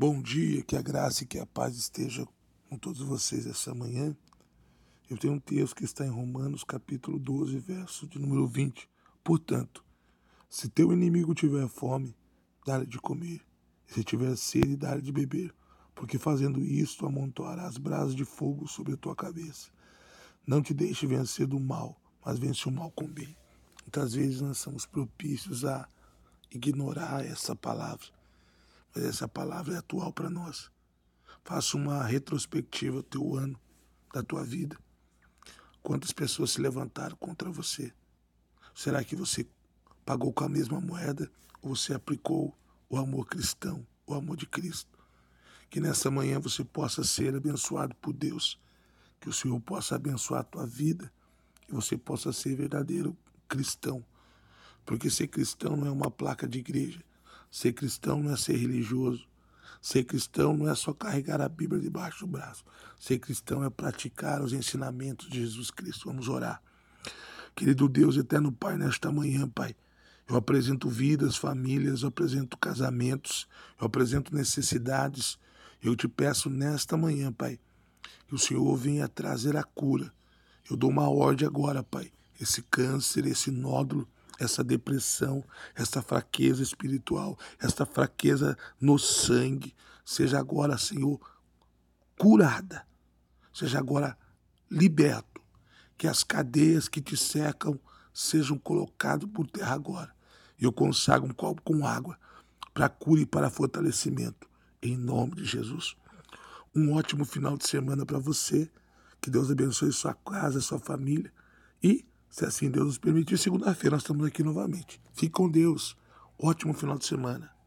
Bom dia, que a graça e que a paz esteja com todos vocês essa manhã. Eu tenho um texto que está em Romanos, capítulo 12, verso de número 20. Portanto, se teu inimigo tiver fome, dá-lhe de comer. E se tiver sede, dá-lhe de beber. Porque fazendo isto, amontoarás brasas de fogo sobre a tua cabeça. Não te deixe vencer do mal, mas vence o mal com bem. Muitas vezes nós somos propícios a ignorar essa palavra, mas essa palavra é atual para nós. Faça uma retrospectiva do teu ano, da tua vida. Quantas pessoas se levantaram contra você? Será que você pagou com a mesma moeda ou você aplicou o amor cristão, o amor de Cristo? Que nessa manhã você possa ser abençoado por Deus, que o Senhor possa abençoar a tua vida, que você possa ser verdadeiro cristão. Porque ser cristão não é uma placa de igreja. Ser cristão não é ser religioso. Ser cristão não é só carregar a Bíblia debaixo do braço. Ser cristão é praticar os ensinamentos de Jesus Cristo. Vamos orar. Querido Deus, eterno Pai, nesta manhã, Pai, eu apresento vidas, famílias, eu apresento casamentos, eu apresento necessidades. Eu te peço nesta manhã, Pai, que o Senhor venha trazer a cura. Eu dou uma ordem agora, Pai. Esse câncer, esse nódulo, essa depressão, essa fraqueza espiritual, essa fraqueza no sangue, seja agora, Senhor, curada, seja agora liberto, que as cadeias que te secam sejam colocadas por terra agora. Eu consagro um copo com água para cura e para fortalecimento, em nome de Jesus. Um ótimo final de semana para você. Que Deus abençoe sua casa, sua família e se assim Deus nos permitir, segunda-feira nós estamos aqui novamente. Fique com Deus. Ótimo final de semana.